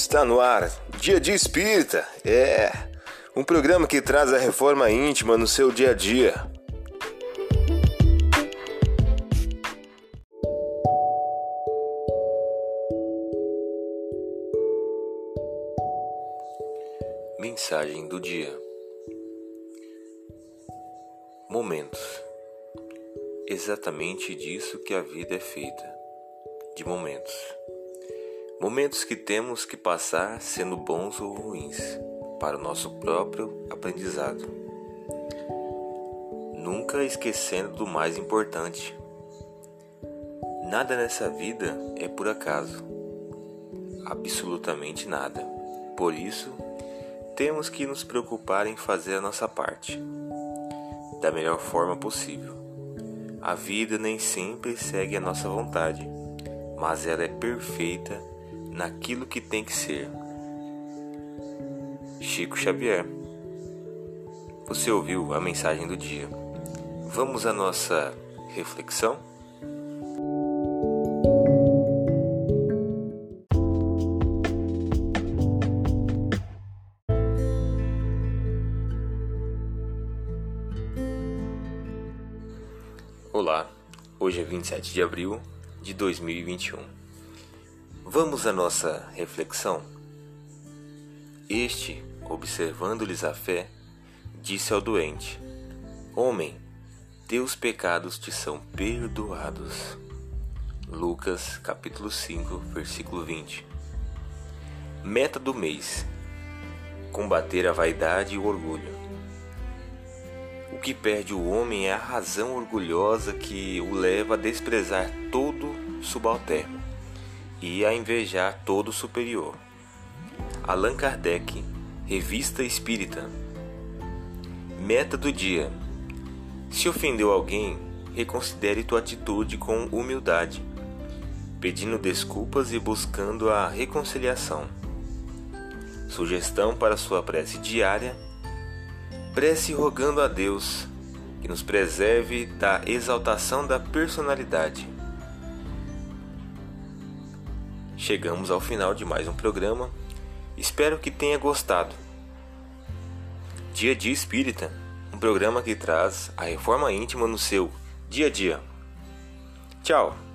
Está no ar, Dia de Espírita. É um programa que traz a reforma íntima no seu dia a dia. Mensagem do dia. Momentos. Exatamente disso que a vida é feita, de momentos. Momentos que temos que passar sendo bons ou ruins, para o nosso próprio aprendizado. Nunca esquecendo do mais importante. Nada nessa vida é por acaso. Absolutamente nada. Por isso, temos que nos preocupar em fazer a nossa parte da melhor forma possível. A vida nem sempre segue a nossa vontade, mas ela é perfeita naquilo que tem que ser. Chico Xavier. Você ouviu a mensagem do dia. Vamos à nossa reflexão? Olá, hoje é 27 de abril de 2021. Vamos à nossa reflexão. Este, observando-lhes a fé, disse ao doente: Homem, teus pecados te são perdoados. Lucas capítulo 5, versículo 20. Meta do mês: combater a vaidade e o orgulho. O que perde o homem é a razão orgulhosa que o leva a desprezar todo subalterno e a invejar todo superior. Allan Kardec, Revista Espírita. Meta do dia: Se ofendeu alguém, reconsidere tua atitude com humildade, pedindo desculpas e buscando a reconciliação. Sugestão para sua prece diária: prece rogando a Deus que nos preserve da exaltação da personalidade Chegamos ao final de mais um programa. Espero que tenha gostado. Dia Dia Espírita, um programa que traz a reforma íntima no seu dia a dia. Tchau!